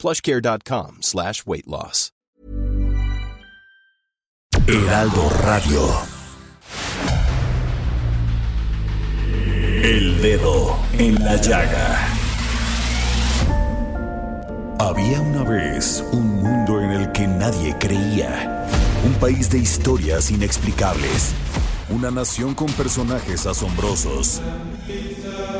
plushcare.com slash weight loss. Heraldo Radio. El dedo en la llaga. Había una vez un mundo en el que nadie creía. Un país de historias inexplicables. Una nación con personajes asombrosos.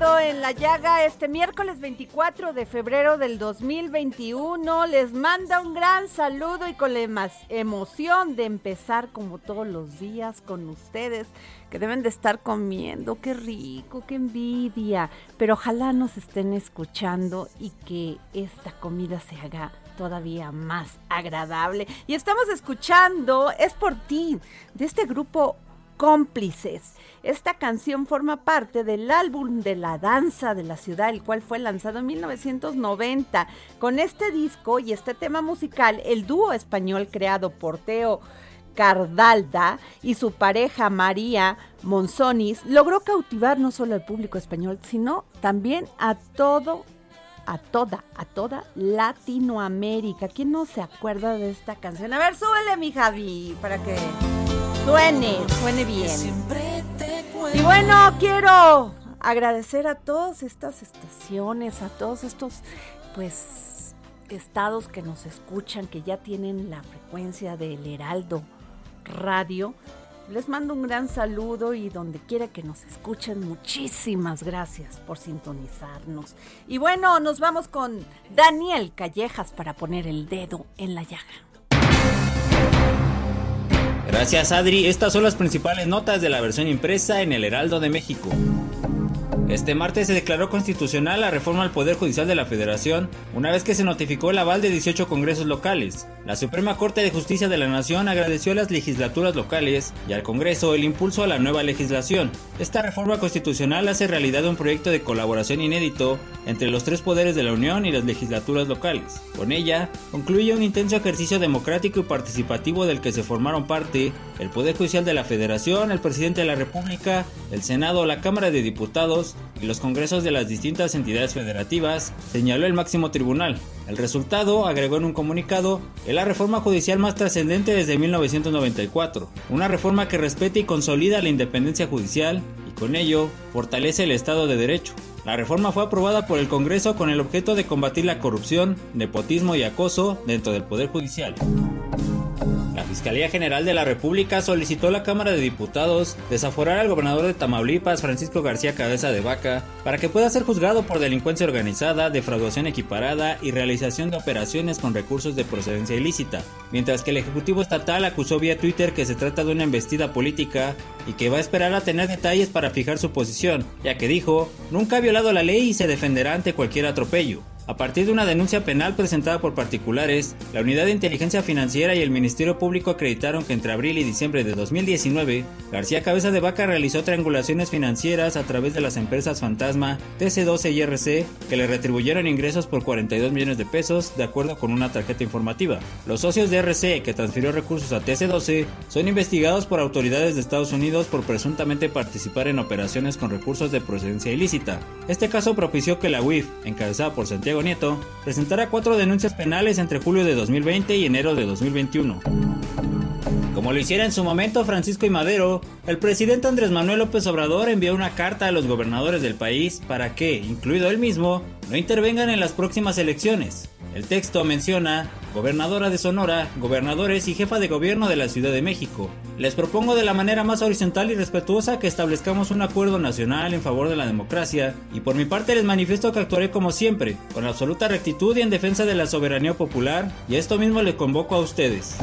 En la llaga este miércoles 24 de febrero del 2021. Les manda un gran saludo y con la emoción de empezar como todos los días con ustedes que deben de estar comiendo. Qué rico, qué envidia. Pero ojalá nos estén escuchando y que esta comida se haga todavía más agradable. Y estamos escuchando Es por ti de este grupo cómplices. Esta canción forma parte del álbum de la danza de la ciudad, el cual fue lanzado en 1990. Con este disco y este tema musical, el dúo español creado por Teo Cardalda y su pareja María Monzonis logró cautivar no solo al público español, sino también a todo a toda, a toda Latinoamérica. ¿Quién no se acuerda de esta canción? A ver, súbele, mi Javi, para que suene, suene bien. Y bueno, quiero agradecer a todas estas estaciones, a todos estos, pues, estados que nos escuchan, que ya tienen la frecuencia del Heraldo Radio. Les mando un gran saludo y donde quiera que nos escuchen, muchísimas gracias por sintonizarnos. Y bueno, nos vamos con Daniel Callejas para poner el dedo en la llaga. Gracias Adri, estas son las principales notas de la versión impresa en el Heraldo de México. Este martes se declaró constitucional la reforma al Poder Judicial de la Federación, una vez que se notificó el aval de 18 congresos locales. La Suprema Corte de Justicia de la Nación agradeció a las legislaturas locales y al Congreso el impulso a la nueva legislación. Esta reforma constitucional hace realidad un proyecto de colaboración inédito entre los tres poderes de la Unión y las legislaturas locales. Con ella, concluye un intenso ejercicio democrático y participativo del que se formaron parte el Poder Judicial de la Federación, el Presidente de la República, el Senado, la Cámara de Diputados y los congresos de las distintas entidades federativas, señaló el máximo tribunal. El resultado, agregó en un comunicado, es la reforma judicial más trascendente desde 1994, una reforma que respeta y consolida la independencia judicial y con ello fortalece el Estado de Derecho. La reforma fue aprobada por el Congreso con el objeto de combatir la corrupción, nepotismo y acoso dentro del Poder Judicial. Fiscalía General de la República solicitó a la Cámara de Diputados desaforar al gobernador de Tamaulipas, Francisco García Cabeza de Vaca, para que pueda ser juzgado por delincuencia organizada, defraudación equiparada y realización de operaciones con recursos de procedencia ilícita, mientras que el Ejecutivo Estatal acusó vía Twitter que se trata de una embestida política y que va a esperar a tener detalles para fijar su posición, ya que dijo, nunca ha violado la ley y se defenderá ante cualquier atropello. A partir de una denuncia penal presentada por particulares, la Unidad de Inteligencia Financiera y el Ministerio Público acreditaron que entre abril y diciembre de 2019, García Cabeza de Vaca realizó triangulaciones financieras a través de las empresas Fantasma, TC12 y RC, que le retribuyeron ingresos por 42 millones de pesos, de acuerdo con una tarjeta informativa. Los socios de RC que transfirió recursos a TC12 son investigados por autoridades de Estados Unidos por presuntamente participar en operaciones con recursos de procedencia ilícita. Este caso propició que la UIF, encabezada por Santiago Nieto, presentará cuatro denuncias penales entre julio de 2020 y enero de 2021. Como lo hiciera en su momento Francisco y Madero, el presidente Andrés Manuel López Obrador envió una carta a los gobernadores del país para que, incluido él mismo, no intervengan en las próximas elecciones. El texto menciona gobernadora de Sonora, gobernadores y jefa de gobierno de la Ciudad de México. Les propongo de la manera más horizontal y respetuosa que establezcamos un acuerdo nacional en favor de la democracia y por mi parte les manifiesto que actuaré como siempre, con absoluta rectitud y en defensa de la soberanía popular y esto mismo le convoco a ustedes.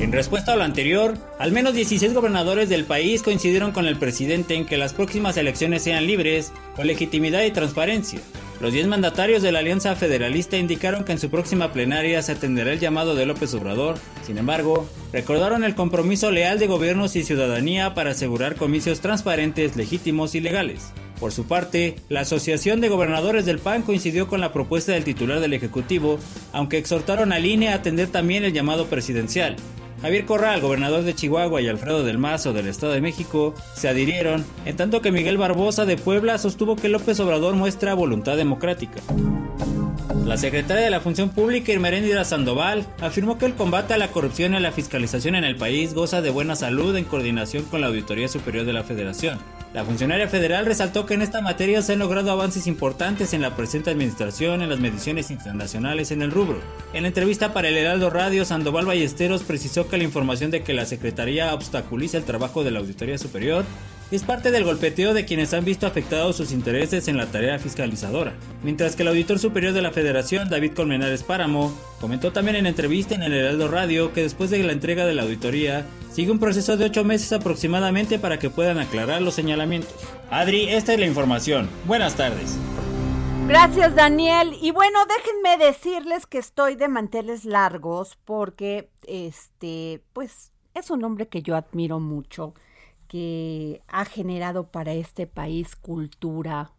En respuesta a lo anterior, al menos 16 gobernadores del país coincidieron con el presidente en que las próximas elecciones sean libres, con legitimidad y transparencia. Los 10 mandatarios de la Alianza Federalista indicaron que en su próxima plenaria se atenderá el llamado de López Obrador. Sin embargo, recordaron el compromiso leal de gobiernos y ciudadanía para asegurar comicios transparentes, legítimos y legales. Por su parte, la Asociación de Gobernadores del PAN coincidió con la propuesta del titular del Ejecutivo, aunque exhortaron a INE a atender también el llamado presidencial. Javier Corral, gobernador de Chihuahua, y Alfredo del Mazo del Estado de México se adhirieron, en tanto que Miguel Barbosa de Puebla sostuvo que López Obrador muestra voluntad democrática. La secretaria de la Función Pública, Irmeréndira Sandoval, afirmó que el combate a la corrupción y a la fiscalización en el país goza de buena salud en coordinación con la Auditoría Superior de la Federación. La funcionaria federal resaltó que en esta materia se han logrado avances importantes en la presente administración en las mediciones internacionales en el rubro. En entrevista para el Heraldo Radio, Sandoval Ballesteros precisó que la información de que la Secretaría obstaculiza el trabajo de la Auditoría Superior es parte del golpeteo de quienes han visto afectados sus intereses en la tarea fiscalizadora. Mientras que el auditor superior de la Federación, David Colmenares Páramo, comentó también en entrevista en el Heraldo Radio que después de la entrega de la auditoría, sigue un proceso de 8 meses aproximadamente para que puedan aclarar los señalamientos. Adri, esta es la información. Buenas tardes. Gracias, Daniel. Y bueno, déjenme decirles que estoy de manteles largos porque, este, pues, es un hombre que yo admiro mucho que ha generado para este país cultura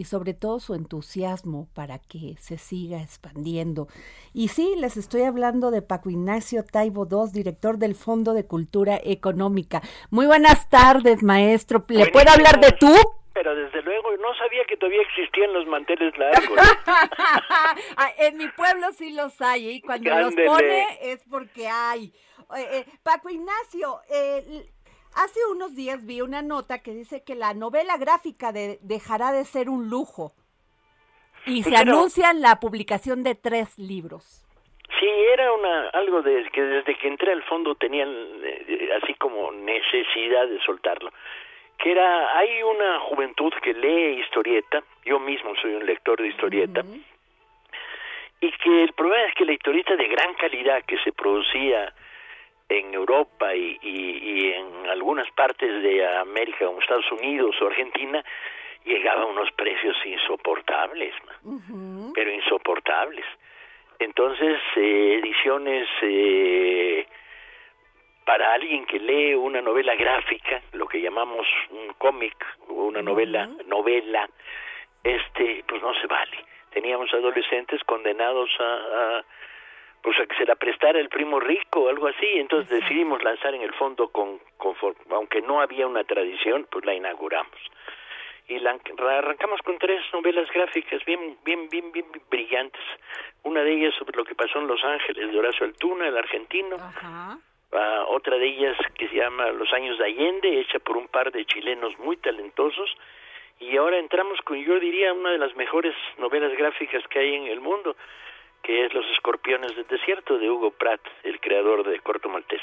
y sobre todo su entusiasmo para que se siga expandiendo. Y sí, les estoy hablando de Paco Ignacio Taibo II, director del Fondo de Cultura Económica. Muy buenas tardes, maestro. ¿Le puedo hablar de tú? Pero desde luego no sabía que todavía existían los manteles largos. Ah, en mi pueblo sí los hay ¿eh? y cuando los pone es porque hay. Eh, eh, Paco Ignacio, eh, Hace unos días vi una nota que dice que la novela gráfica de- dejará de ser un lujo y se Pero- anuncia la publicación de tres libros. Sí, era una algo de que desde que entré al fondo tenían eh, eh, así como necesidad de soltarlo. Que era hay una juventud que lee historieta, yo mismo soy un lector de historieta. Y que el problema es que la historieta de gran calidad que se producía en Europa y, y, y en algunas partes de América como Estados Unidos o Argentina llegaba a unos precios insoportables, pero insoportables. Entonces, eh, ediciones eh, para alguien que lee una novela gráfica, lo que llamamos un cómic o una novela, novela, este, pues no se vale. Teníamos adolescentes condenados a, a pues a que se la prestara el primo rico o algo así, entonces decidimos lanzar en el fondo con, con aunque no había una tradición, pues la inauguramos. Y la arrancamos con tres novelas gráficas bien bien bien bien brillantes. Una de ellas sobre lo que pasó en Los Ángeles de Horacio Altuna, el argentino, Ajá. Ah, otra de ellas que se llama Los años de Allende, hecha por un par de chilenos muy talentosos, y ahora entramos con, yo diría, una de las mejores novelas gráficas que hay en el mundo, que es Los Escorpiones del Desierto de Hugo Pratt, el creador de Corto Maltés.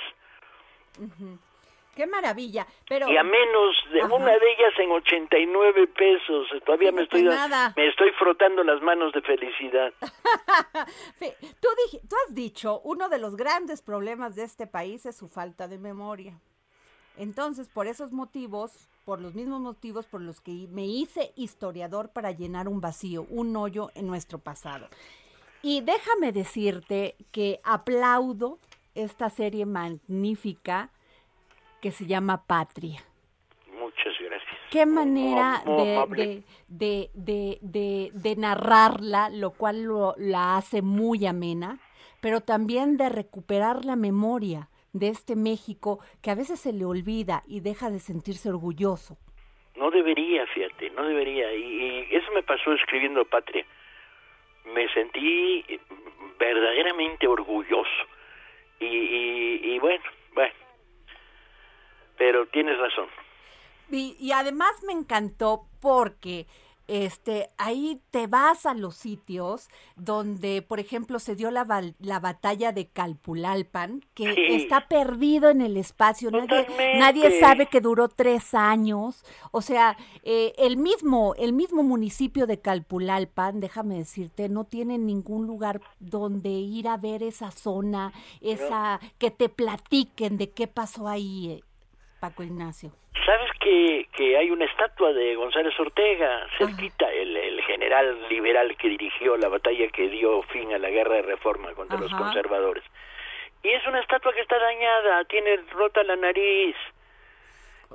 Qué maravilla. Pero Y a menos de Ajá. una de ellas en 89 pesos. Todavía me estoy, nada. me estoy frotando las manos de felicidad. Fe- tú, dij- tú has dicho, uno de los grandes problemas de este país es su falta de memoria. Entonces, por esos motivos, por los mismos motivos por los que me hice historiador para llenar un vacío, un hoyo en nuestro pasado. Y déjame decirte que aplaudo esta serie magnífica que se llama Patria. Muchas gracias. Qué manera de, de, de- de narrarla, lo cual lo- la hace muy amena, pero también de recuperar la memoria de este México que a veces se le olvida y deja de sentirse orgulloso. No debería, fíjate, no debería. Y, y eso me pasó escribiendo Patria. Me sentí verdaderamente orgulloso. Y, y, y bueno, bueno. Pero tienes razón. Y, y además me encantó porque este ahí te vas a los sitios donde, por ejemplo, se dio la, la batalla de Calpulalpan, que Sí. está perdido en el espacio. Totalmente. nadie sabe que duró tres años. O sea, eh, el mismo, el mismo municipio de Calpulalpan, déjame decirte, no tiene ningún lugar donde ir a ver esa zona, esa, que te platiquen de qué pasó ahí, eh, Paco Ignacio. ¿Sabes que, que hay una estatua de González Ortega cerquita, el, el general liberal que dirigió la batalla que dio fin a la guerra de reforma contra los conservadores? Y es una estatua que está dañada, tiene rota la nariz.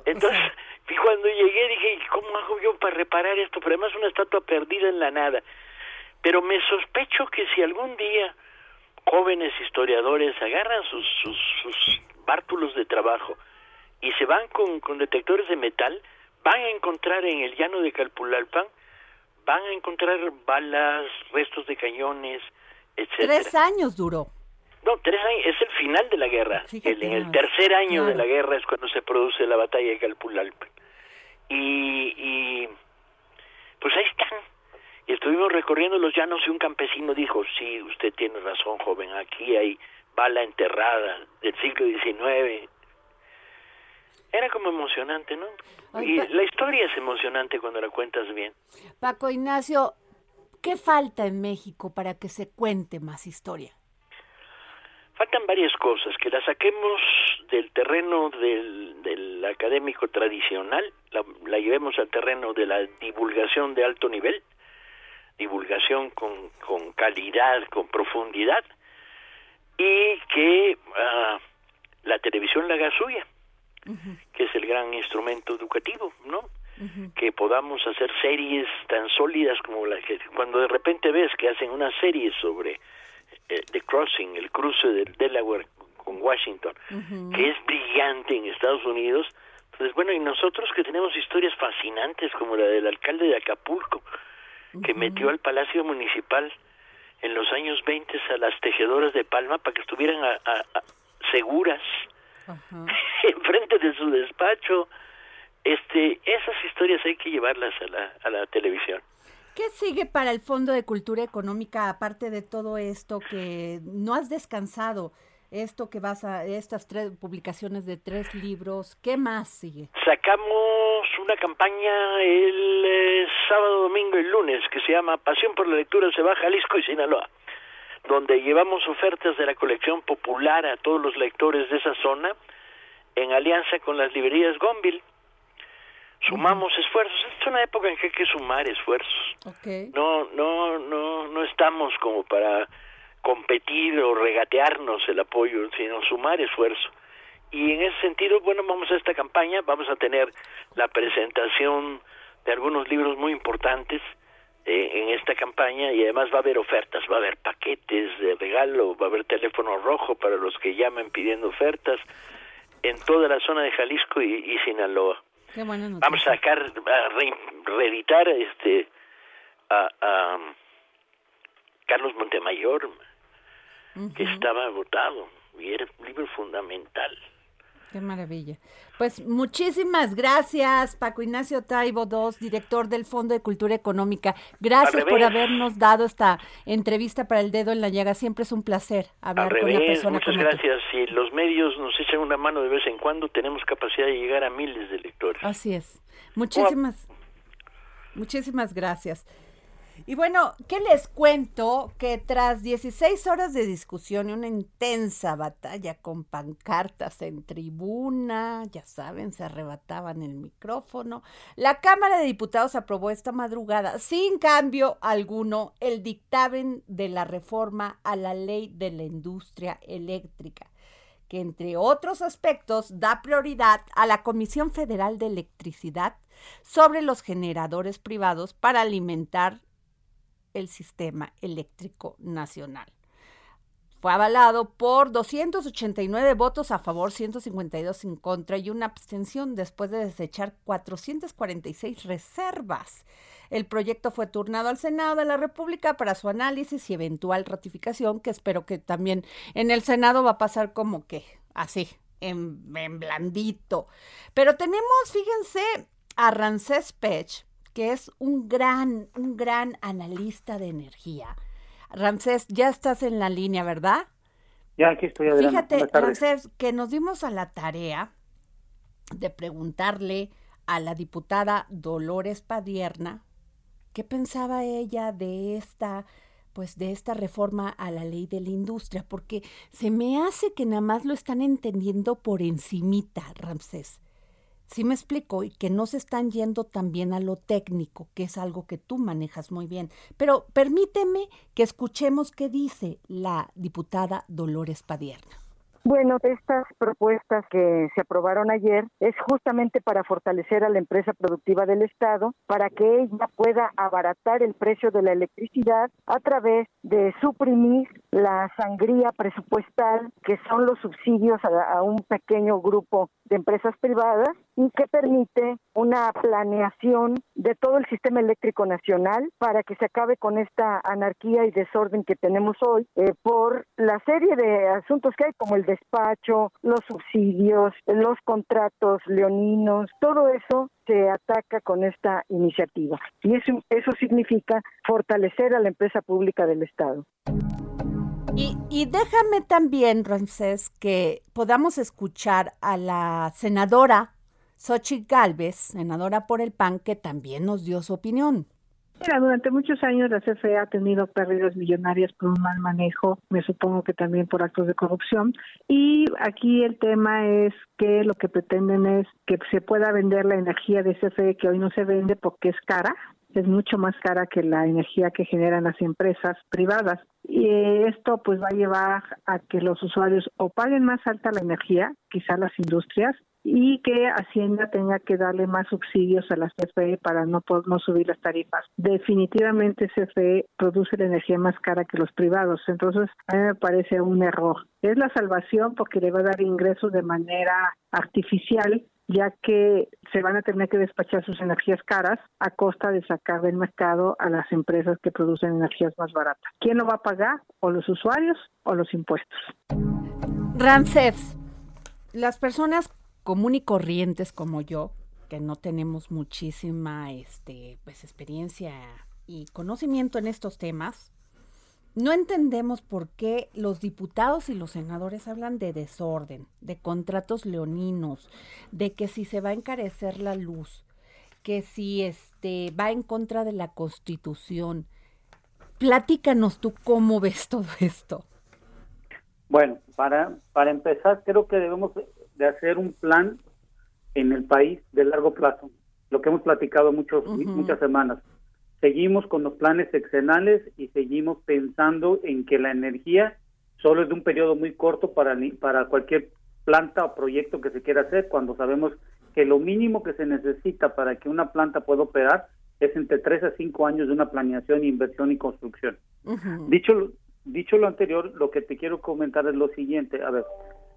Entonces, y cuando llegué dije, ¿cómo hago yo para reparar esto? Pero además es una estatua perdida en la nada. Pero me sospecho que si algún día jóvenes historiadores agarran sus, sus, sus bártulos de trabajo y se van con, con detectores de metal, van a encontrar en el llano de Calpulalpan, van a encontrar balas, restos de cañones, etcétera. Tres años duró. No, tres años, es el final de la guerra. El- en el tercer año de la guerra es cuando se produce la batalla de Calpulalpan. Y, y pues ahí están. Y estuvimos recorriendo los llanos y un campesino dijo, sí, usted tiene razón, joven, aquí hay bala enterrada del siglo XIX. Era como emocionante, ¿no? Ay, y la historia es emocionante cuando la cuentas bien. Paco Ignacio, ¿qué falta en México para que se cuente más historia? Faltan varias cosas, que la saquemos del terreno del, del académico tradicional, la, la llevemos al terreno de la divulgación de alto nivel, divulgación con, con calidad, con profundidad, y que ah, la televisión la haga suya, que es el gran instrumento educativo, ¿no? Que podamos hacer series tan sólidas como la que cuando de repente ves que hacen una serie sobre eh, The Crossing, el cruce del Delaware con Washington, que es brillante en Estados Unidos. Entonces, bueno, y nosotros que tenemos historias fascinantes como la del alcalde de Acapulco, que metió al Palacio Municipal en los años 20 a las tejedoras de palma para que estuvieran a- a- a- seguras enfrente de su despacho. Este, esas historias hay que llevarlas a la, a la televisión. ¿Qué sigue para el Fondo de Cultura Económica aparte de todo esto que no has descansado? Esto que vas a estas tres publicaciones de tres libros, ¿qué más sigue? Sacamos una campaña el eh, sábado, domingo y lunes que se llama Pasión por la Lectura se va a Jalisco y Sinaloa, donde llevamos ofertas de la colección popular a todos los lectores de esa zona en alianza con las librerías Gonville. Sumamos esfuerzos. Es una época en que hay que sumar esfuerzos. No, no, no, no estamos como para competir o regatearnos el apoyo, sino sumar esfuerzo. Y en ese sentido, bueno, vamos a esta campaña, vamos a tener la presentación de algunos libros muy importantes en esta campaña y además va a haber ofertas, va a haber paquetes de regalo, va a haber teléfono rojo para los que llamen pidiendo ofertas en toda la zona de Jalisco y, y Sinaloa. Qué. Vamos a sacar, a re- reeditar este a, a Carlos Montemayor, que estaba agotado y era un libro fundamental. Qué maravilla. Pues muchísimas gracias, Paco Ignacio Taibo II, director del Fondo de Cultura Económica. Gracias por habernos dado esta entrevista para el dedo en la llaga. Siempre es un placer hablar con una persona muchas como tú. gracias. Si los medios nos echan una mano de vez en cuando, tenemos capacidad de llegar a miles de lectores. Así es. Muchísimas, muchísimas gracias. Y bueno, ¿qué les cuento? Que tras 16 horas de discusión y una intensa batalla con pancartas en tribuna, ya saben, se arrebataban el micrófono, la Cámara de Diputados aprobó esta madrugada, sin cambio alguno, el dictamen de la reforma a la ley de la industria eléctrica que entre otros aspectos da prioridad a la Comisión Federal de Electricidad sobre los generadores privados para alimentar el sistema eléctrico nacional. Fue avalado por 289 votos a favor, 152 en contra y una abstención después de desechar 446 reservas. El proyecto fue turnado al Senado de la República para su análisis y eventual ratificación, que espero que también en el Senado va a pasar como que así, en, blandito. Pero tenemos, fíjense, a Ramsés Pech, que es un gran, un gran analista de energía. Ramsés, ya estás en la línea, ¿verdad? Ya aquí estoy adelante. Fíjate. Ramsés, que nos dimos a la tarea de preguntarle a la diputada Dolores Padierna qué pensaba ella de esta pues de esta reforma a la ley de la industria, porque se me hace que nada más lo están entendiendo por encimita, Ramsés. Sí me explico, y que no se están yendo también a lo técnico, que es algo que tú manejas muy bien. Pero permíteme que escuchemos qué dice la diputada Dolores Padierna. Bueno, estas propuestas que se aprobaron ayer es justamente para fortalecer a la empresa productiva del Estado, para que ella pueda abaratar el precio de la electricidad a través de suprimir la sangría presupuestal, que son los subsidios a, a un pequeño grupo de empresas privadas y que permite una planeación de todo el sistema eléctrico nacional para que se acabe con esta anarquía y desorden que tenemos hoy eh, por la serie de asuntos que hay como el despacho, los subsidios, los contratos leoninos, todo eso se ataca con esta iniciativa. Y eso, eso significa fortalecer a la empresa pública del Estado. Y, y déjame también, Ramsés, que podamos escuchar a la senadora Xochitl Galvez, senadora por el PAN, que también nos dio su opinión. Mira, durante muchos años la CFE ha tenido pérdidas millonarias por un mal manejo, me supongo que también por actos de corrupción. Y aquí el tema es que lo que pretenden es que se pueda vender la energía de CFE que hoy no se vende porque es cara, es mucho más cara que la energía que generan las empresas privadas. Y esto pues va a llevar a que los usuarios o paguen más alta la energía, quizá las industrias, y que Hacienda tenga que darle más subsidios a las CFE para no, no subir las tarifas. Definitivamente CFE produce la energía más cara que los privados, entonces a mí me parece un error. Es la salvación porque le va a dar ingresos de manera artificial ya que se van a tener que despachar sus energías caras a costa de sacar del mercado a las empresas que producen energías más baratas. ¿Quién lo va a pagar? ¿O los usuarios o los impuestos? Ramsés, las personas común y corrientes como yo, que no tenemos muchísima este, pues, experiencia y conocimiento en estos temas, no entendemos por qué los diputados y los senadores hablan de desorden, de contratos leoninos, de que si se va a encarecer la luz, que si este va en contra de la Constitución. Platícanos tú cómo ves todo esto. Bueno, para, para empezar, creo que debemos de hacer un plan en el país de largo plazo, lo que hemos platicado muchos, muchas semanas. Seguimos con los planes sexenales y seguimos pensando en que la energía solo es de un periodo muy corto para, para cualquier planta o proyecto que se quiera hacer, cuando sabemos que lo mínimo que se necesita para que una planta pueda operar es entre 3 a 5 años de una planeación, inversión y construcción. Ujú. Dicho, dicho lo anterior, lo que te quiero comentar es lo siguiente. A ver,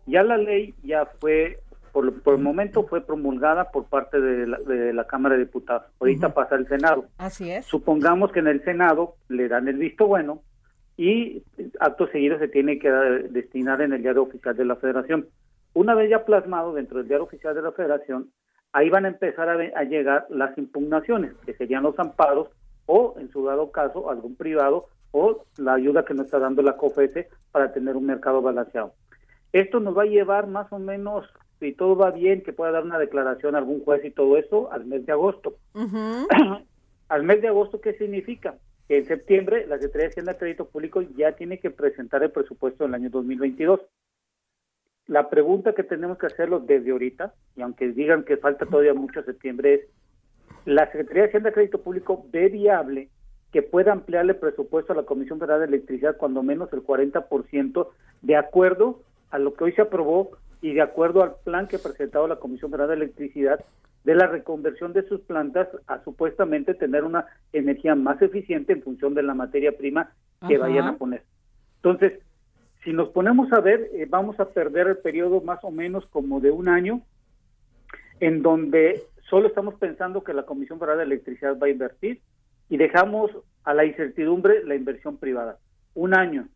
ya la ley ya fue, por, por el momento fue promulgada por parte de la, de la Cámara de Diputados. Ahorita pasa al Senado. Así es. Supongamos que en el Senado le dan el visto bueno y acto seguido se tiene que destinar en el diario oficial de la Federación. Una vez ya plasmado dentro del diario oficial de la Federación, ahí van a empezar a llegar las impugnaciones, que serían los amparos o, en su dado caso, algún privado o la ayuda que nos está dando la COFESE para tener un mercado balanceado. Esto nos va a llevar más o menos, si todo va bien, que pueda dar una declaración a algún juez y todo eso al mes de agosto. Al mes de agosto, ¿qué significa? Que en septiembre la Secretaría de Hacienda y Crédito Público ya tiene que presentar el presupuesto del año 2022. La pregunta que tenemos que hacerlo desde ahorita, y aunque digan que falta todavía mucho septiembre, es, ¿la Secretaría de Hacienda y Crédito Público ve viable que pueda ampliarle presupuesto a la Comisión Federal de Electricidad cuando menos el 40% de acuerdo a lo que hoy se aprobó y de acuerdo al plan que ha presentado la Comisión Federal de Electricidad de la reconversión de sus plantas a supuestamente tener una energía más eficiente en función de la materia prima que Ajá. vayan a poner. Entonces, si nos ponemos a ver, eh, vamos a perder el periodo más o menos como de un año, en donde solo estamos pensando que la Comisión Federal de Electricidad va a invertir y dejamos a la incertidumbre la inversión privada. Un año,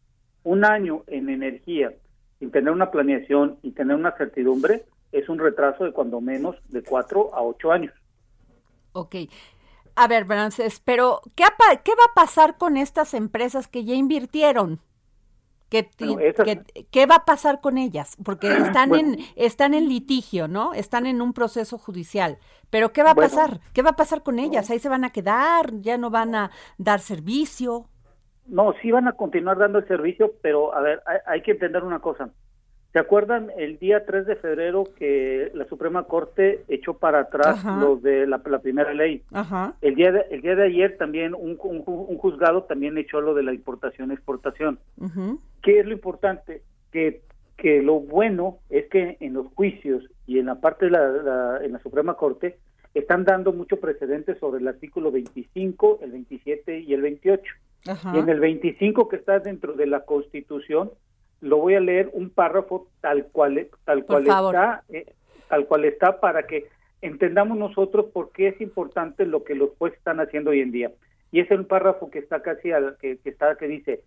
un año en energía, sin tener una planeación y tener una certidumbre, es un retraso de cuando menos de cuatro a ocho años. Ok. A ver, Frances, pero ¿qué, ha pa- ¿qué va a pasar con estas empresas que ya invirtieron? ¿Qué, ti- Bueno, esas- qué- qué va a pasar con ellas? Porque están, Bueno. en, están en litigio, ¿no? Están en un proceso judicial. Pero ¿qué va a Bueno. pasar? ¿Qué va a pasar con ellas? ¿Ahí se van a quedar? ¿Ya no van a dar servicio? No, sí van a continuar dando el servicio, pero a ver, hay, hay que entender una cosa. ¿Se acuerdan el día 3 de febrero que la Suprema Corte echó para atrás Ajá. los de la, la primera ley? Ajá. El día de, el día de ayer también un, un, un juzgado también echó lo de la importación-exportación. ujú. ¿Qué es lo importante? Que, que lo bueno es que en los juicios y en la parte de la, la- en la Suprema Corte están dando mucho precedente sobre el artículo 25, el 27 y el 28. Ajá. Y en el 25 que está dentro de la Constitución, lo voy a leer un párrafo tal cual tal cual está eh, tal cual está para que entendamos nosotros por qué es importante lo que los jueces están haciendo hoy en día. Y es un párrafo que está casi al, que, que está que dice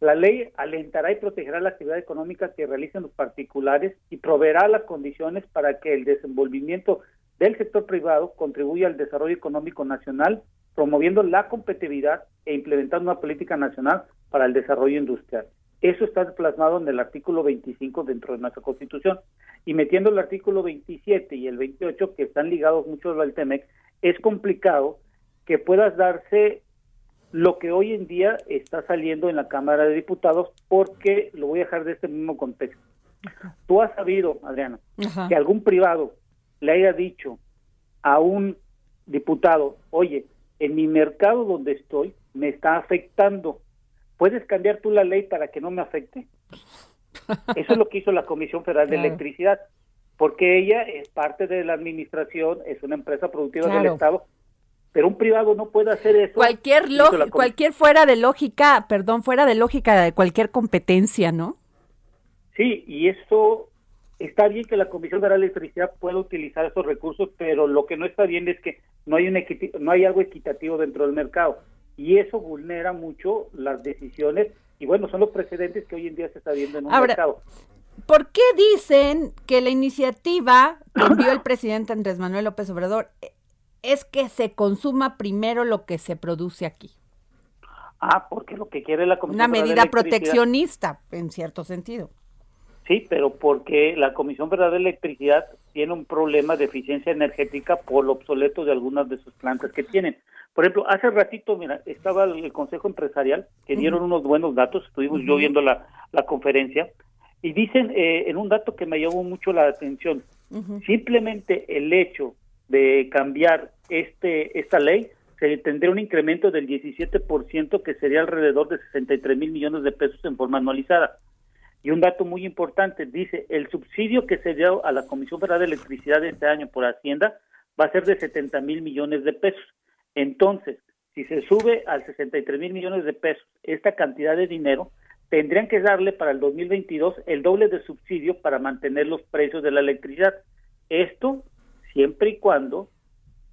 la ley alentará y protegerá la actividad económica que realicen los particulares y proveerá las condiciones para que el desenvolvimiento del sector privado contribuya al desarrollo económico nacional, promoviendo la competitividad e implementando una política nacional para el desarrollo industrial. Eso está plasmado en el artículo 25 dentro de nuestra Constitución. Y metiendo el artículo 27 y el 28, que están ligados mucho al TEMEC, es complicado que puedas darse lo que hoy en día está saliendo en la Cámara de Diputados, porque lo voy a dejar de este mismo contexto. Tú has sabido, Adriana, Ajá. que algún privado le haya dicho a un diputado, oye, en mi mercado donde estoy me está afectando, ¿puedes cambiar tú la ley para que no me afecte? Eso es lo que hizo la Comisión Federal de Claro. Electricidad, porque ella es parte de la administración, es una empresa productiva del. Estado, pero un privado no puede hacer eso. Cualquier, cualquier fuera de lógica, perdón, fuera de lógica de cualquier competencia, ¿no? Sí, y eso está bien que la Comisión Federal de Electricidad pueda utilizar esos recursos, pero lo que no está bien es que no hay un no hay algo equitativo dentro del mercado y eso vulnera mucho las decisiones y bueno, son los precedentes que hoy en día se está viendo en un Ahora, mercado. ¿Por qué dicen que la iniciativa que envió el presidente Andrés Manuel López Obrador es que se consuma primero lo que se produce aquí? Ah, porque lo que quiere la Comisión Una medida proteccionista, en cierto sentido. Sí, pero porque la Comisión Federal de Electricidad tiene un problema de eficiencia energética por lo obsoleto de algunas de sus plantas que tienen. Por ejemplo, hace ratito, mira, estaba el, Consejo Empresarial, que dieron unos buenos datos, estuvimos yo viendo la, la conferencia, y dicen eh, en un dato que me llamó mucho la atención, simplemente el hecho de cambiar este esta ley se tendría un incremento del 17% que sería alrededor de 63 mil millones de pesos en forma anualizada. Y un dato muy importante, dice, el subsidio que se dio a la Comisión Federal de Electricidad este año por Hacienda va a ser de 70 mil millones de pesos. Entonces, si se sube al 63 mil millones de pesos esta cantidad de dinero, tendrían que darle para el 2022 el doble de subsidio para mantener los precios de la electricidad. Esto siempre y cuando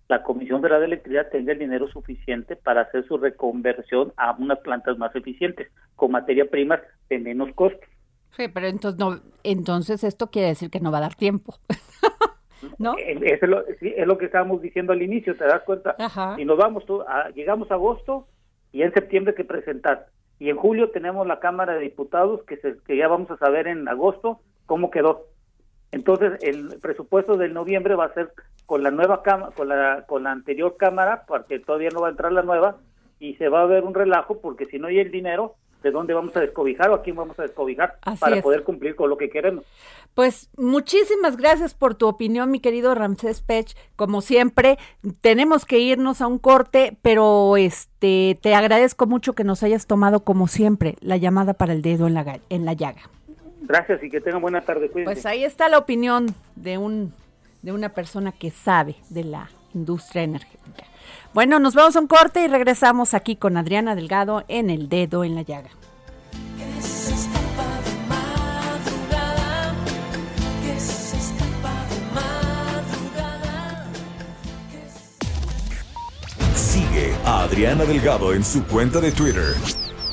la Comisión Federal de Electricidad tenga el dinero suficiente para hacer su reconversión a unas plantas más eficientes, con materia primas de menos costos. Sí, pero entonces, no, entonces esto quiere decir que no va a dar tiempo. ¿No? Es, lo, sí, es lo que estábamos diciendo al inicio, ¿te das cuenta? Ajá. Y nos vamos, a- llegamos a agosto y en septiembre que presentar. Y en julio tenemos la Cámara de Diputados que, se, que ya vamos a saber en agosto cómo quedó. Entonces, el presupuesto del noviembre va a ser con la nueva cámara, con la, con la anterior Cámara, porque todavía no va a entrar la nueva, y se va a ver un relajo, porque si no hay el dinero, ¿de dónde vamos a descobijar o a quién vamos a descobijar Así para es. poder cumplir con lo que queremos? Pues muchísimas gracias por tu opinión, mi querido Ramsés Pech. Como siempre, tenemos que irnos a un corte, pero este te agradezco mucho que nos hayas tomado como siempre la llamada para el dedo en la, en la llaga. Gracias y que tengan buena tarde. Cuídense. Pues ahí está la opinión de un de una persona que sabe de la industria energética. Bueno, nos vamos a un corte y regresamos aquí con Adriana Delgado en el dedo en la llaga. Sigue a Adriana Delgado en su cuenta de Twitter,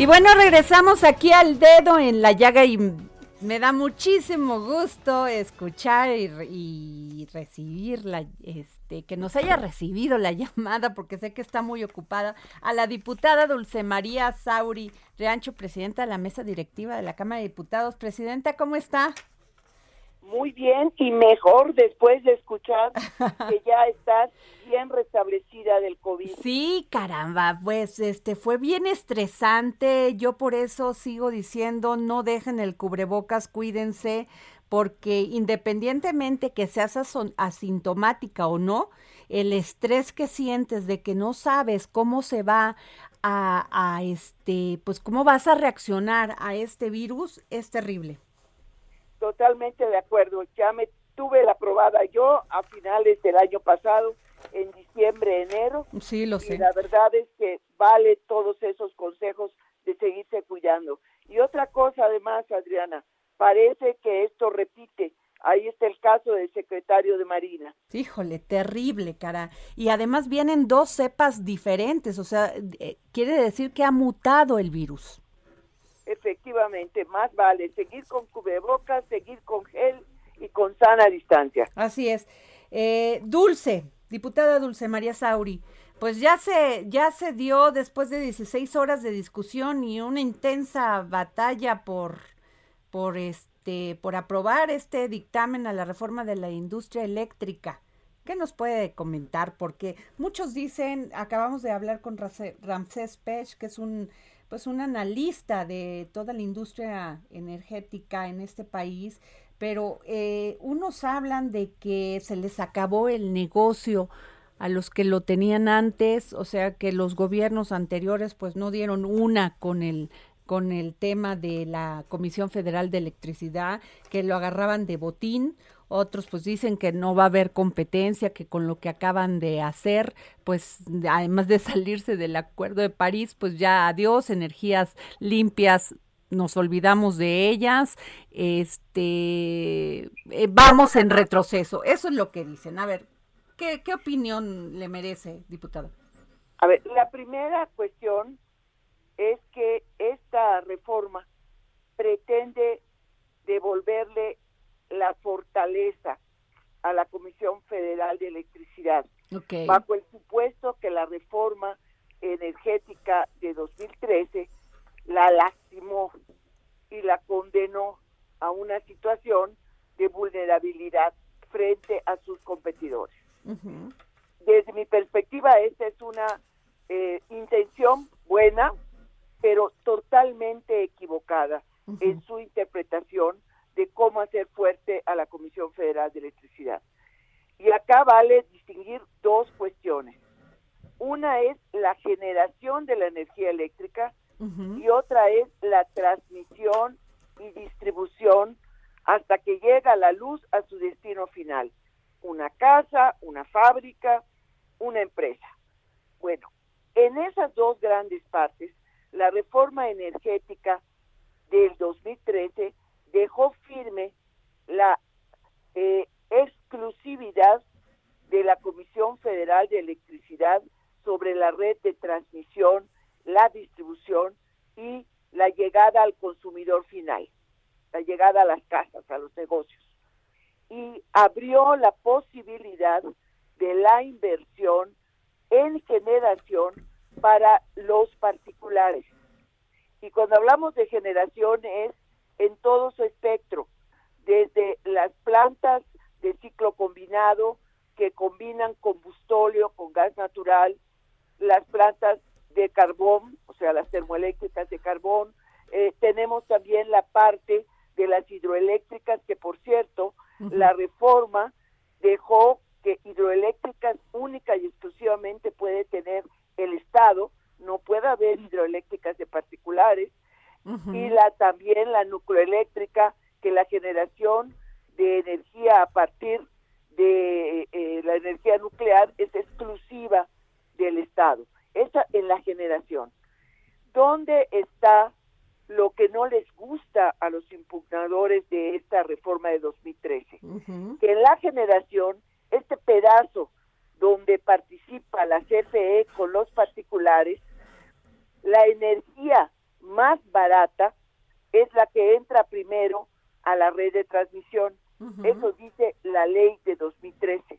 Y bueno, regresamos aquí al dedo en la llaga y me da muchísimo gusto escuchar y, y recibir la, este, que nos haya recibido la llamada, porque sé que está muy ocupada, a la diputada Dulce María Sauri Riancho, presidenta de la mesa directiva de la Cámara de Diputados. Presidenta, ¿cómo está? Muy bien y mejor después de escuchar que ya estás bien restablecida del COVID. Sí, caramba, pues este fue bien estresante. Yo por eso sigo diciendo, no dejen el cubrebocas, cuídense, porque independientemente que seas asintomática o no, el estrés que sientes de que no sabes cómo se va a, a este, pues cómo vas a reaccionar a este virus es terrible. Totalmente de acuerdo. Ya me tuve la probada yo a finales del año pasado, en diciembre, enero. Sí, lo Y sé. la verdad es que vale todos esos consejos de seguirse cuidando. Y otra cosa además, Adriana, parece que esto repite. Ahí está el caso del secretario de Marina. Híjole, terrible, cara. Y además vienen dos cepas diferentes, o sea, eh, quiere decir que ha mutado el virus. Efectivamente, más vale seguir con cubrebocas, seguir con gel y con sana distancia. Así es. Eh, Dulce, diputada Dulce María Sauri, pues ya se, ya se dio después de 16 horas de discusión y una intensa batalla por, por este, por aprobar este dictamen a la reforma de la industria eléctrica. ¿Qué nos puede comentar? Porque muchos dicen, acabamos de hablar con Ramsés Pech, que es un pues un analista de toda la industria energética en este país, pero eh, unos hablan de que se les acabó el negocio a los que lo tenían antes, o sea que los gobiernos anteriores pues no dieron una con el con el tema de la Comisión Federal de Electricidad, que lo agarraban de botín, otros pues dicen que no va a haber competencia, que con lo que acaban de hacer, pues además de salirse del Acuerdo de París, pues ya adiós, energías limpias, nos olvidamos de ellas, este, eh, vamos en retroceso. Eso es lo que dicen. A ver, ¿qué, qué opinión le merece, diputado? A ver, la primera cuestión es que esta reforma pretende devolverle la fortaleza a la Comisión Federal de Electricidad, bajo el supuesto que la reforma energética de 2013 la lastimó y la condenó a una situación de vulnerabilidad frente a sus competidores. Desde mi perspectiva, esta es una eh, intención buena, pero totalmente equivocada en su interpretación de cómo hacer fuerte a la Comisión Federal de Electricidad. Y acá vale distinguir dos cuestiones. Una es la generación de la energía eléctrica y otra es la transmisión y distribución hasta que llega la luz a su destino final. Una casa, una fábrica, una empresa. Bueno, en esas dos grandes partes, la reforma energética del 2013 dejó firme la eh, exclusividad de la Comisión Federal de Electricidad sobre la red de transmisión, la distribución y la llegada al consumidor final, la llegada a las casas, a los negocios. Y abrió la posibilidad de la inversión en generación para los particulares. Y cuando hablamos de generación es en todo su espectro, desde las plantas de ciclo combinado que combinan combustóleo con gas natural, las plantas de carbón, o sea, las termoeléctricas de carbón, eh, tenemos también la parte de las hidroeléctricas, que por cierto, la reforma dejó que hidroeléctricas única y exclusivamente puede tener el Estado, no puede haber hidroeléctricas de particulares, y la también la nucleoeléctrica, que la generación de energía a partir de eh, la energía nuclear es exclusiva del Estado. Esa en la generación. ¿Dónde está lo que no les gusta a los impugnadores de esta reforma de 2013? Que en la generación, este pedazo donde participa la CFE con los particulares, la energía más barata es la que entra primero a la red de transmisión. Eso dice la ley de 2013.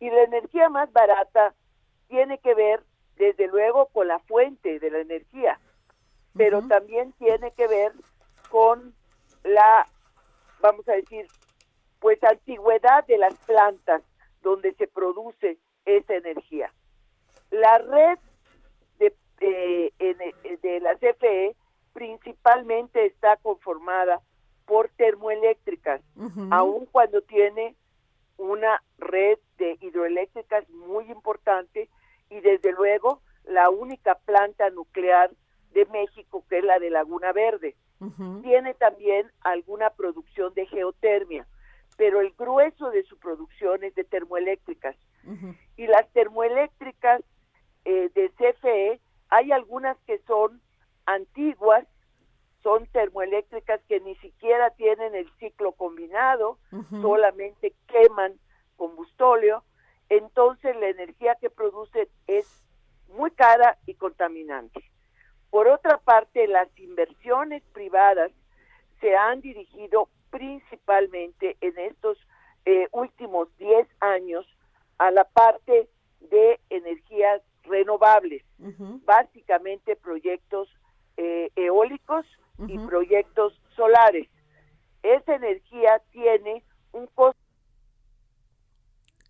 Y la energía más barata tiene que ver, desde luego, con la fuente de la energía, pero también tiene que ver con la, vamos a decir, pues antigüedad de las plantas donde se produce esa energía. La red de, eh, en- de la CFE principalmente está conformada por termoeléctricas, aun cuando tiene una red de hidroeléctricas muy importante y desde luego la única planta nuclear de México que es la de Laguna Verde. Tiene también alguna producción de geotermia, pero el grueso de su producción es de termoeléctricas. Y las termoeléctricas eh, de CFE, hay algunas que son antiguas, son termoeléctricas que ni siquiera tienen el ciclo combinado, solamente queman combustóleo, entonces la energía que produce es muy cara y contaminante. Por otra parte, las inversiones privadas se han dirigido principalmente en estos eh, últimos 10 años a la parte de energías renovables, básicamente proyectos eh, eólicos y proyectos solares. Esa energía tiene un costo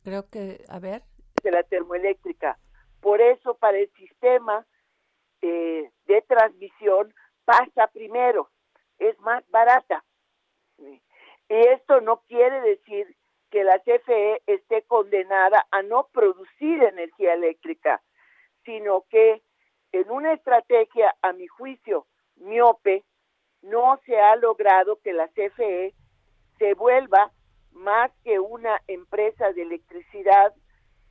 Creo que, a ver. de la termoeléctrica. Por eso para el sistema eh, de transmisión pasa primero, es más barata. Y esto no quiere decir que la CFE esté condenada a no producir energía eléctrica, sino que en una estrategia, a mi juicio, miope, no se ha logrado que la CFE se vuelva más que una empresa de electricidad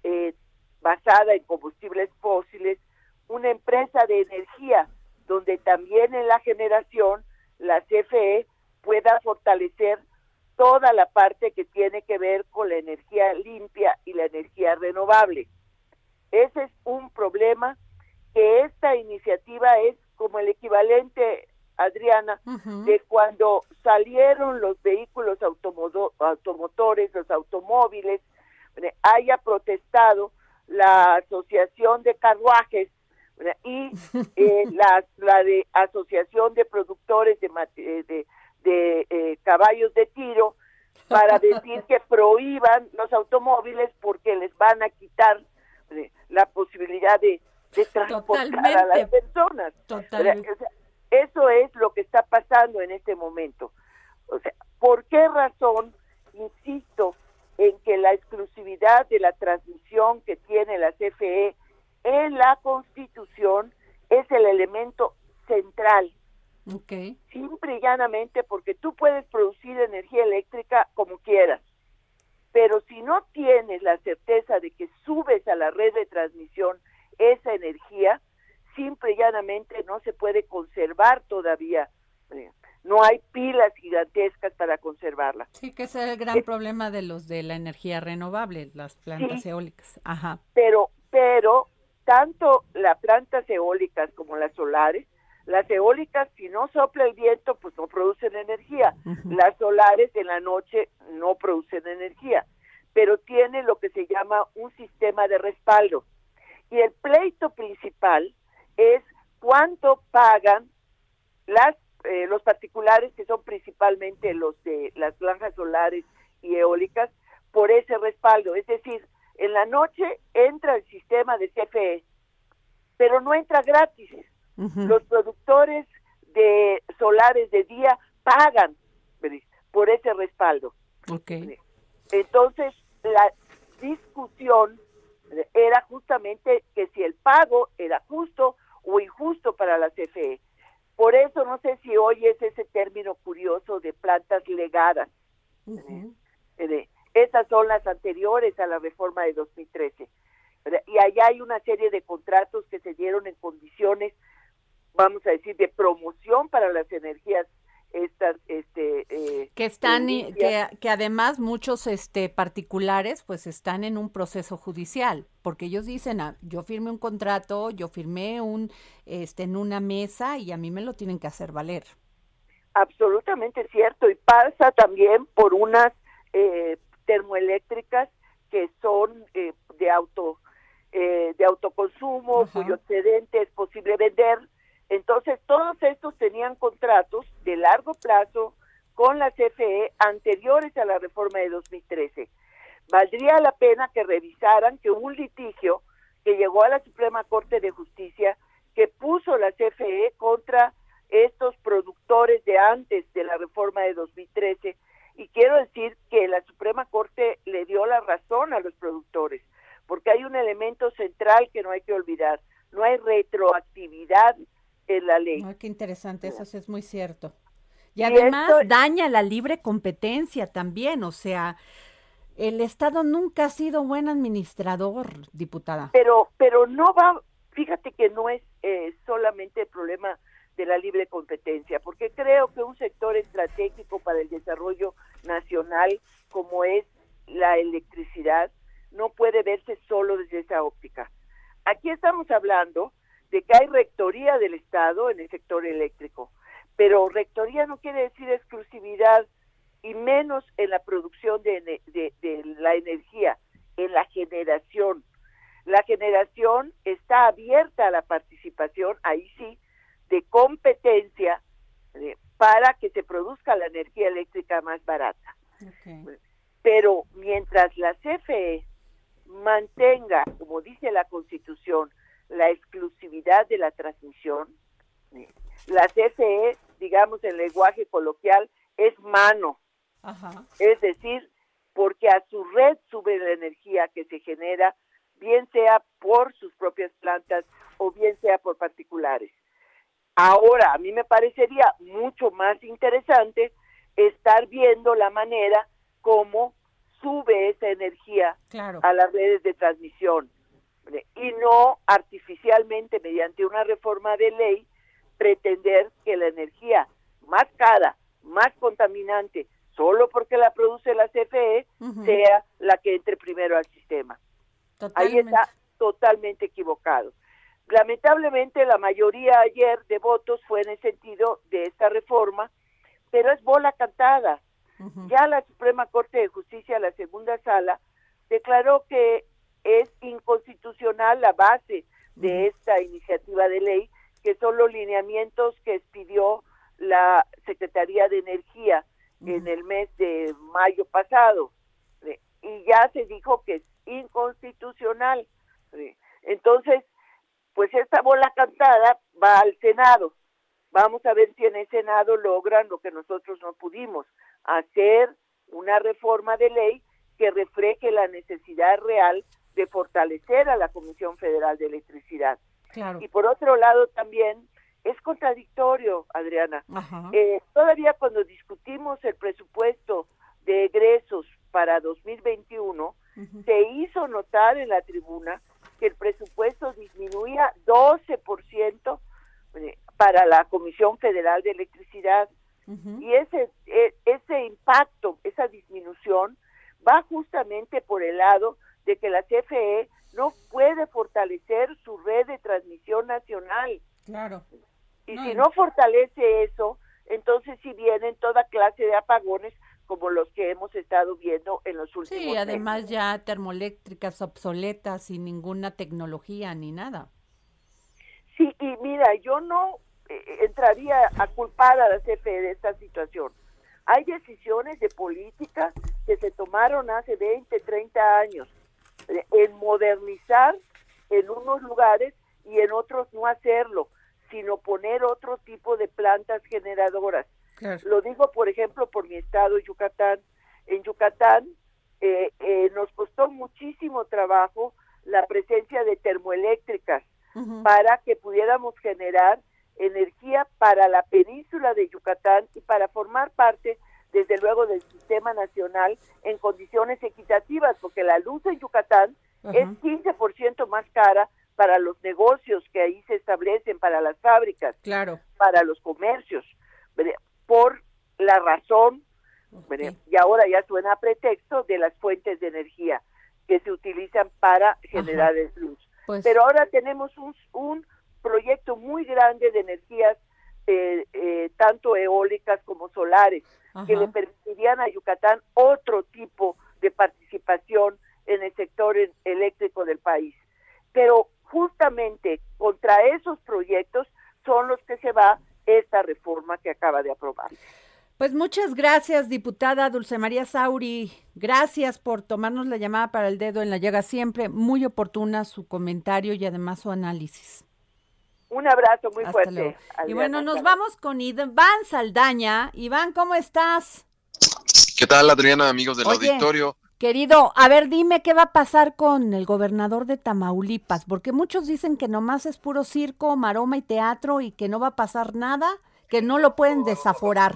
eh, basada en combustibles fósiles, una empresa de energía donde también en la generación la CFE pueda fortalecer toda la parte que tiene que ver con la energía limpia y la energía renovable. Ese es un problema que esta iniciativa es como el equivalente, Adriana, de cuando salieron los vehículos automotores, los automóviles, eh, haya protestado la Asociación de Carruajes ¿verdad? y eh, la, la de Asociación de Productores de, eh, de, de, eh, Caballos de Tiro para decir que prohíban los automóviles porque les van a quitar eh, la posibilidad de, de transportar a las personas. Totalmente. O sea, eso es lo que está pasando en este momento. O sea, ¿por qué razón insisto en que la exclusividad de la transmisión que tiene la CFE en la Constitución es el elemento central? Ok. simple y llanamente porque tú puedes producir energía eléctrica como quieras, pero si no tienes la certeza de que subes a la red de transmisión esa energía, simple y llanamente no se puede conservar todavía. No hay pilas gigantescas para conservarla. Sí, que ese es el gran problema de los de la energía renovable, las plantas Sí. eólicas. Ajá. pero pero tanto las plantas eólicas como las solares las eólicas si no sopla el viento pues no producen energía las solares en la noche no producen energía pero tiene lo que se llama un sistema de respaldo y el pleito principal es cuánto pagan las eh, los particulares que son principalmente los de las granjas solares y eólicas por ese respaldo. Es decir en la noche entra el sistema de CFE pero no entra gratis. Los productores de solares de día pagan por ese respaldo. Ok. entonces la discusión era justamente que si el pago era justo o injusto para la CFE. Por eso no sé si oyes ese término curioso de plantas legadas. Eh, Esas son las anteriores a la reforma de 2013. ¿verdad? Y allá hay una serie de contratos que se dieron en condiciones, vamos a decir, de promoción para las energías estas este eh, que están y- que, limpias. que además muchos este particulares pues están en un proceso judicial porque ellos dicen ah, yo firmé un contrato yo firmé un este en una mesa y a mí me lo tienen que hacer valer absolutamente cierto y pasa también por unas eh, termoeléctricas que son eh, de auto eh, de autoconsumo cuyo excedente es posible vender entonces todos estos tenían contratos de largo plazo con la CFE anteriores a la reforma de 2013 valdría la pena que revisaran que un litigio que llegó a la Suprema Corte de Justicia que puso la CFE contra estos productores de antes de la reforma de 2013 y quiero decir que la Suprema Corte le dio la razón a los productores porque hay un elemento central que no hay que olvidar. No hay retroactividad la ley. Ay, qué interesante eso sí es muy cierto. Y Y además esto- daña la libre competencia también o sea el Estado nunca ha sido buen administrador diputada. Pero pero no va fíjate que no es eh, solamente el problema de la libre competencia porque creo que un sector estratégico para el desarrollo nacional como es la electricidad no puede verse solo desde esa óptica. Aquí estamos hablando de que hay rectoría del estado en el sector eléctrico pero rectoría no quiere decir exclusividad y menos en la producción de, de la energía, en la generación. La generación está abierta a la participación, ahí sí, de competencia eh, para que se produzca la energía eléctrica más barata. Pero mientras la CFE mantenga, como dice la Constitución, la exclusividad de la transmisión, la CFE, digamos en lenguaje coloquial, es mano. Es decir, porque a su red sube la energía que se genera, bien sea por sus propias plantas o bien sea por particulares. Ahora, a mí me parecería mucho más interesante estar viendo la manera como sube esa energía Claro. a las redes de transmisión y no artificialmente mediante una reforma de ley pretender que la energía más cara, más contaminante, solo porque la produce la CFE, sea la que entre primero al sistema. Ahí está totalmente equivocado. Lamentablemente la mayoría ayer de votos fue en el sentido de esta reforma, pero es bola cantada. Ya la Suprema Corte de Justicia, la segunda sala, declaró que es inconstitucional la base de esta iniciativa de ley, que son los lineamientos que expidió la Secretaría de Energía en el mes de mayo pasado. Y ya se dijo que es inconstitucional. Entonces, pues esta bola cantada va al Senado. Vamos a ver si en el Senado logran lo que nosotros no pudimos, hacer una reforma de ley que refleje la necesidad real de fortalecer a la Comisión Federal de Electricidad. Y por otro lado también es contradictorio, Adriana. Eh, todavía cuando discutimos el presupuesto de egresos para 2021, se hizo notar en la tribuna que el presupuesto disminuía 12% eh, para la Comisión Federal de Electricidad. Y ese, e, ese impacto, esa disminución, va justamente por el lado de que la CFE no puede fortalecer su red de transmisión nacional. Claro. Y si no fortalece eso, entonces si vienen toda clase de apagones como los que hemos estado viendo en los últimos Sí, además ya termoeléctricas obsoletas sin ninguna tecnología ni nada. Sí, y mira, yo no eh, entraría a culpar a la CFE de esta situación. Hay decisiones de política que se tomaron hace 20, 30 años eh, en modernizar en unos lugares y en otros no hacerlo, sino poner otro tipo de plantas generadoras. Lo digo, por ejemplo, por mi estado, Yucatán. En Yucatán eh, eh, nos costó muchísimo trabajo la presencia de termoeléctricas para que pudiéramos generar energía para la península de Yucatán y para formar parte, desde luego, del sistema nacional en condiciones equitativas, porque la luz en Yucatán es 15% más cara para los negocios que ahí se establecen, para las fábricas, claro. para los comercios por la razón, y ahora ya suena a pretexto, de las fuentes de energía que se utilizan para generar luz. Pues Pero ahora tenemos un, un proyecto muy grande de energías, eh, eh, tanto eólicas como solares, que le permitirían a Yucatán otro tipo de participación en el sector eléctrico del país. Pero justamente contra esos proyectos son los que se va esta reforma que acaba de aprobar. Pues muchas gracias, diputada Dulce María Sauri. Gracias por tomarnos la llamada para el dedo en la llaga. Siempre muy oportuna su comentario y además su análisis. Un abrazo muy Hasta fuerte. Y bueno, nos vamos con Iván Saldaña. Iván, ¿cómo estás? ¿Qué tal, Adriana, amigos del Oye, auditorio? Querido, a ver, dime qué va a pasar con el gobernador de Tamaulipas, porque muchos dicen que nomás es puro circo, maroma y teatro y que no va a pasar nada, que no lo pueden desaforar.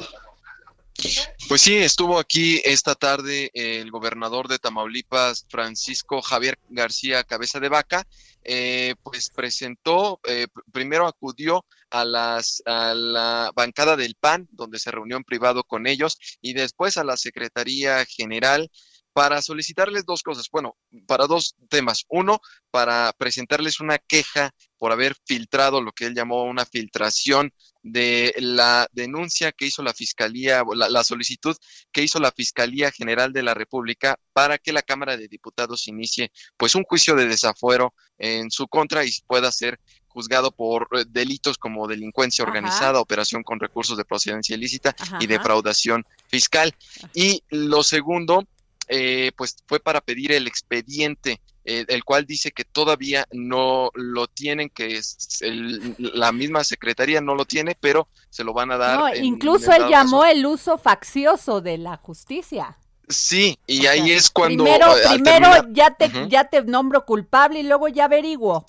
Pues sí, estuvo aquí esta tarde el gobernador de Tamaulipas, Francisco Javier García Cabeza de Vaca, eh, pues presentó, eh, pr- primero acudió a, las, a la bancada del PAN, donde se reunió en privado con ellos, y después a la Secretaría General para solicitarles dos cosas, bueno, para dos temas. Uno, para presentarles una queja por haber filtrado lo que él llamó una filtración de la denuncia que hizo la Fiscalía, la, la solicitud que hizo la Fiscalía General de la República para que la Cámara de Diputados inicie pues un juicio de desafuero en su contra y pueda ser juzgado por eh, delitos como delincuencia Ajá. organizada, operación con recursos de procedencia ilícita Ajá, y defraudación fiscal. Y lo segundo, eh, pues fue para pedir el expediente, eh, el cual dice que todavía no lo tienen, que es el- la misma secretaría no lo tiene, pero se lo van a dar. No, en- incluso en él llamó caso. el uso faccioso de la justicia. Sí, y ahí es cuando. primero, eh, al primero terminar- ya te, ya te nombro culpable y luego ya averiguo.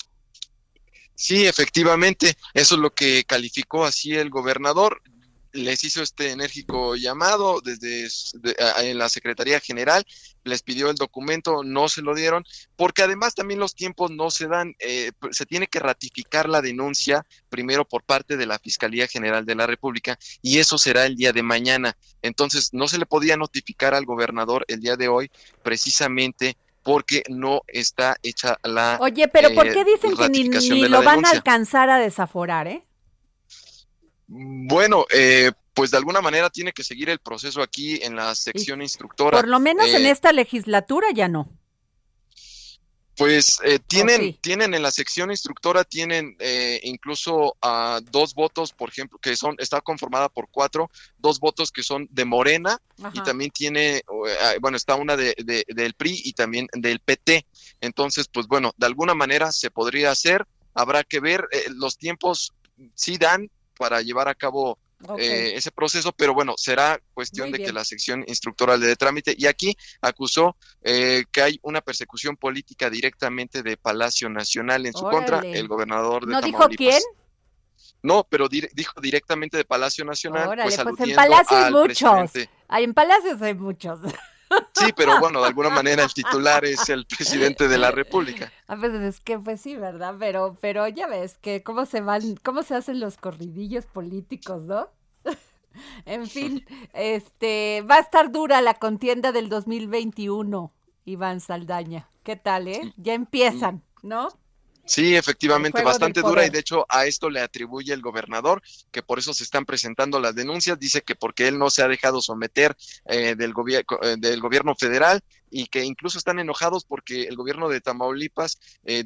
Sí, efectivamente, eso es lo que calificó así el gobernador. Les hizo este enérgico llamado desde de- a- en la Secretaría General, les pidió el documento, no se lo dieron, porque además también los tiempos no se dan, eh, se tiene que ratificar la denuncia primero por parte de la Fiscalía General de la República y eso será el día de mañana. Entonces, no se le podía notificar al gobernador el día de hoy precisamente porque no está hecha la Oye, pero ¿por eh, qué dicen que ni, lo van a alcanzar a desaforar, eh? Bueno, eh, pues de alguna manera tiene que seguir el proceso aquí en la sección instructora. Por lo menos en Eh, esta legislatura ya no. Pues eh, tienen, sí? tienen en la sección instructora, tienen eh, incluso ah, dos votos, por ejemplo, que son, está conformada por cuatro, dos votos que son de Morena y también tiene, ah, bueno, está una de, de- del PRI y también del PT. Entonces, pues bueno, de alguna manera se podría hacer, habrá que ver, eh, los tiempos sí dan para llevar a cabo eh, ese proceso, pero bueno, será cuestión de que la sección instructora le dé trámite. Y aquí acusó eh, que hay una persecución política directamente de Palacio Nacional en su contra, el gobernador de ¿No dijo quién? No, pero dijo directamente de Palacio Nacional, Órale, pues pues, en Palacio hay muchos. presidente. En Palacios hay muchos. Sí, pero bueno, de alguna manera el titular es el presidente de la República. A veces es que pues sí, ¿verdad? Pero, pero ya ves que cómo se van, cómo se hacen los corridillos políticos, ¿no? en fin, este, va a estar dura la contienda del 2021, Iván Saldaña. ¿Qué tal, eh? Ya empiezan, ¿no? Sí, efectivamente, bastante dura y de hecho a esto le atribuye el gobernador, que por eso se están presentando las denuncias, dice que porque él no se ha dejado someter eh, del, gobier- eh, del gobierno federal y que incluso están enojados porque el gobierno de Tamaulipas eh,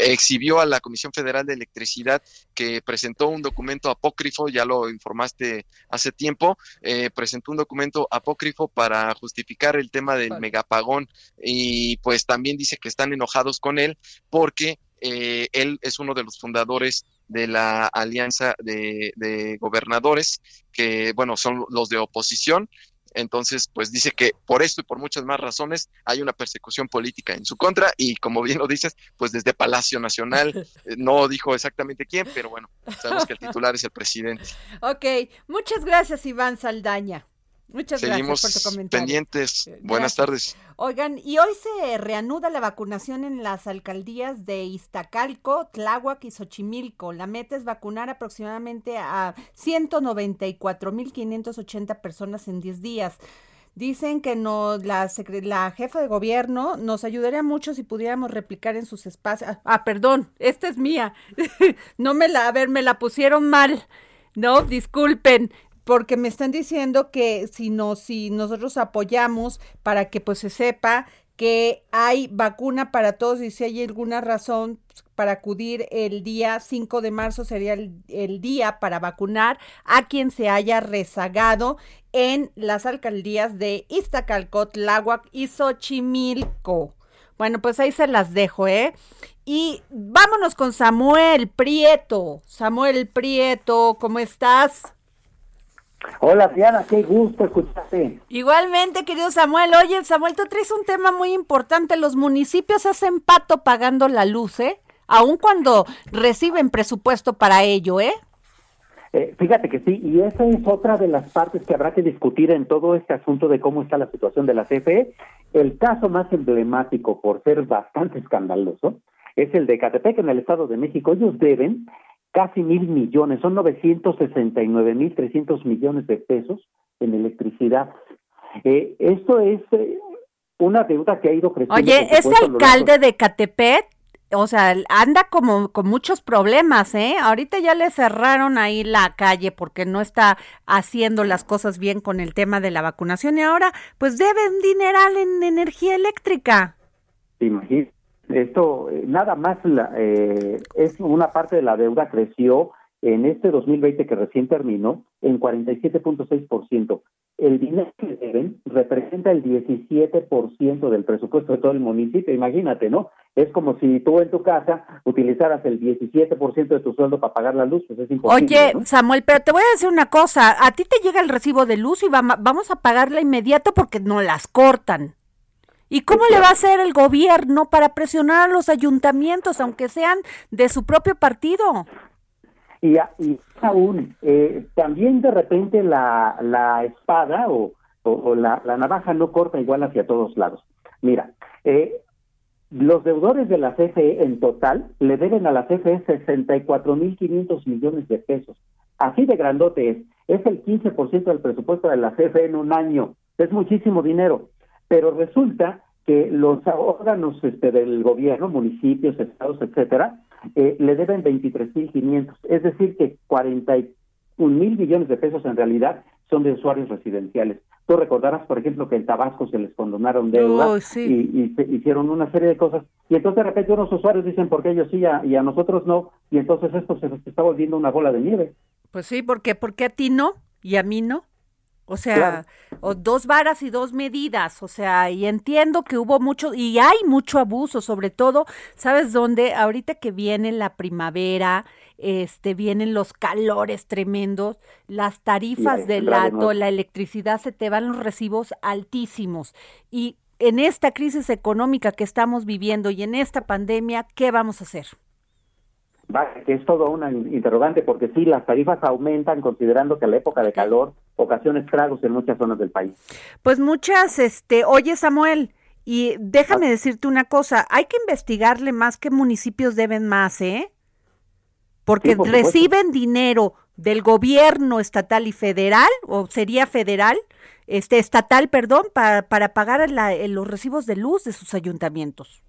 exhibió a la Comisión Federal de Electricidad que presentó un documento apócrifo, ya lo informaste hace tiempo, eh, presentó un documento apócrifo para justificar el tema del megapagón y pues también dice que están enojados con él porque eh, él es uno de los fundadores de la alianza de, de gobernadores, que bueno, son los de oposición. Entonces, pues dice que por esto y por muchas más razones hay una persecución política en su contra y como bien lo dices, pues desde Palacio Nacional, eh, no dijo exactamente quién, pero bueno, sabemos que el titular es el presidente. Ok, muchas gracias, Iván Saldaña. Muchas Seguimos gracias por tu comentario. pendientes. Buenas Gracias. tardes. Oigan, y hoy se reanuda la vacunación en las alcaldías de Iztacalco, Tláhuac y Xochimilco. La meta es vacunar aproximadamente a 194.580 personas en 10 días. Dicen que no, la, la jefa de gobierno nos ayudaría mucho si pudiéramos replicar en sus espacios. Ah, ah, perdón, esta es mía. no me la, a ver, me la pusieron mal. No, disculpen, porque me están diciendo que si no, si nosotros apoyamos para que pues se sepa que hay vacuna para todos y si hay alguna razón para acudir el día 5 de marzo sería el, el día para vacunar a quien se haya rezagado en las alcaldías de Iztacalco, Tláhuac y Xochimilco. Bueno, pues ahí se las dejo, ¿eh? Y vámonos con Samuel Prieto. Samuel Prieto, ¿cómo estás? Hola, Diana, qué gusto escucharte. Igualmente, querido Samuel. Oye, Samuel, tú traes un tema muy importante. Los municipios hacen pato pagando la luz, ¿eh? Aun cuando reciben presupuesto para ello, ¿eh? Eh, fíjate que sí, y esa es otra de las partes que habrá que discutir en todo este asunto de cómo está la situación de la CFE. El caso más emblemático, por ser bastante escandaloso, es el de Catepec en el Estado de México. Ellos deben casi mil millones, son 969 mil 300 millones de pesos en electricidad. Eh, esto es eh, una deuda que ha ido creciendo. Oye, ese alcalde de Catepec, o sea, anda como con muchos problemas, ¿eh? Ahorita ya le cerraron ahí la calle porque no está haciendo las cosas bien con el tema de la vacunación y ahora pues debe un dineral en energía eléctrica. ¿Te imaginas? Esto, eh, nada más, la, eh, es una parte de la deuda creció en este 2020 que recién terminó en 47.6%. El dinero que deben representa el 17% del presupuesto de todo el municipio. Imagínate, ¿no? Es como si tú en tu casa utilizaras el 17% de tu sueldo para pagar la luz, pues es imposible. Oye, ¿no? Samuel, pero te voy a decir una cosa, a ti te llega el recibo de luz y vama- vamos a pagarla inmediato porque no las cortan. ¿Y cómo le va a hacer el gobierno para presionar a los ayuntamientos, aunque sean de su propio partido? Y, y aún, eh, también de repente la, la espada o, o- o la, la navaja no corta igual hacia todos lados. Mira, eh, los deudores de la CFE en total le deben a la CFE 64.500 millones de pesos. Así de grandote es. Es el 15% del presupuesto de la CFE en un año. Es muchísimo dinero. Pero resulta que los órganos este, del gobierno, municipios, estados, etcétera, eh, le deben 23.500, es decir, que 41 mil millones de pesos en realidad son de usuarios residenciales. Tú recordarás, por ejemplo, que en Tabasco se les condonaron deuda y, se hicieron una serie de cosas. Y entonces de repente unos usuarios dicen, porque ellos sí y a nosotros no? Y entonces esto se, se está volviendo una bola de nieve. Pues sí, porque ¿por qué a ti no y a mí no? O sea, o dos varas y dos medidas, o sea, y entiendo que hubo mucho, y hay mucho abuso, sobre todo, ¿sabes dónde? Ahorita que viene la primavera, este, vienen los calores tremendos, las tarifas del lato, la electricidad, se te van los recibos altísimos. Y en esta crisis económica que estamos viviendo y en esta pandemia, ¿qué vamos a hacer? Que es todo una interrogante, porque sí, las tarifas aumentan considerando que la época de calor ocasiona estragos en muchas zonas del país. Pues muchas, este, oye Samuel, y déjame ah. decirte una cosa, hay que investigarle más qué municipios deben más, ¿eh? Porque reciben dinero del gobierno estatal y federal, o sería federal, este estatal, perdón, para, para pagar los recibos de luz de sus ayuntamientos.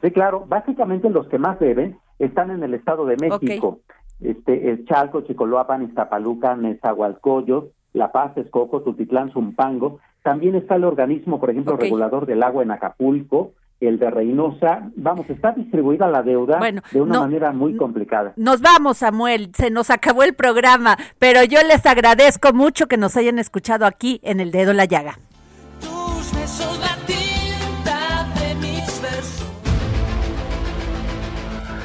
Sí, claro, básicamente los que más deben están en el Estado de México. Este, el Chalco, Chicoloapan, Iztapaluca, Nezahualcóyotl, La Paz, Escoco, Tutitlán, Zumpango. También está el organismo, por ejemplo, regulador del agua en Acapulco, el de Reynosa. Vamos, está distribuida la deuda de una manera muy complicada. Nos vamos, Samuel, se nos acabó el programa, pero yo les agradezco mucho que nos hayan escuchado aquí en El Dedo la Llaga.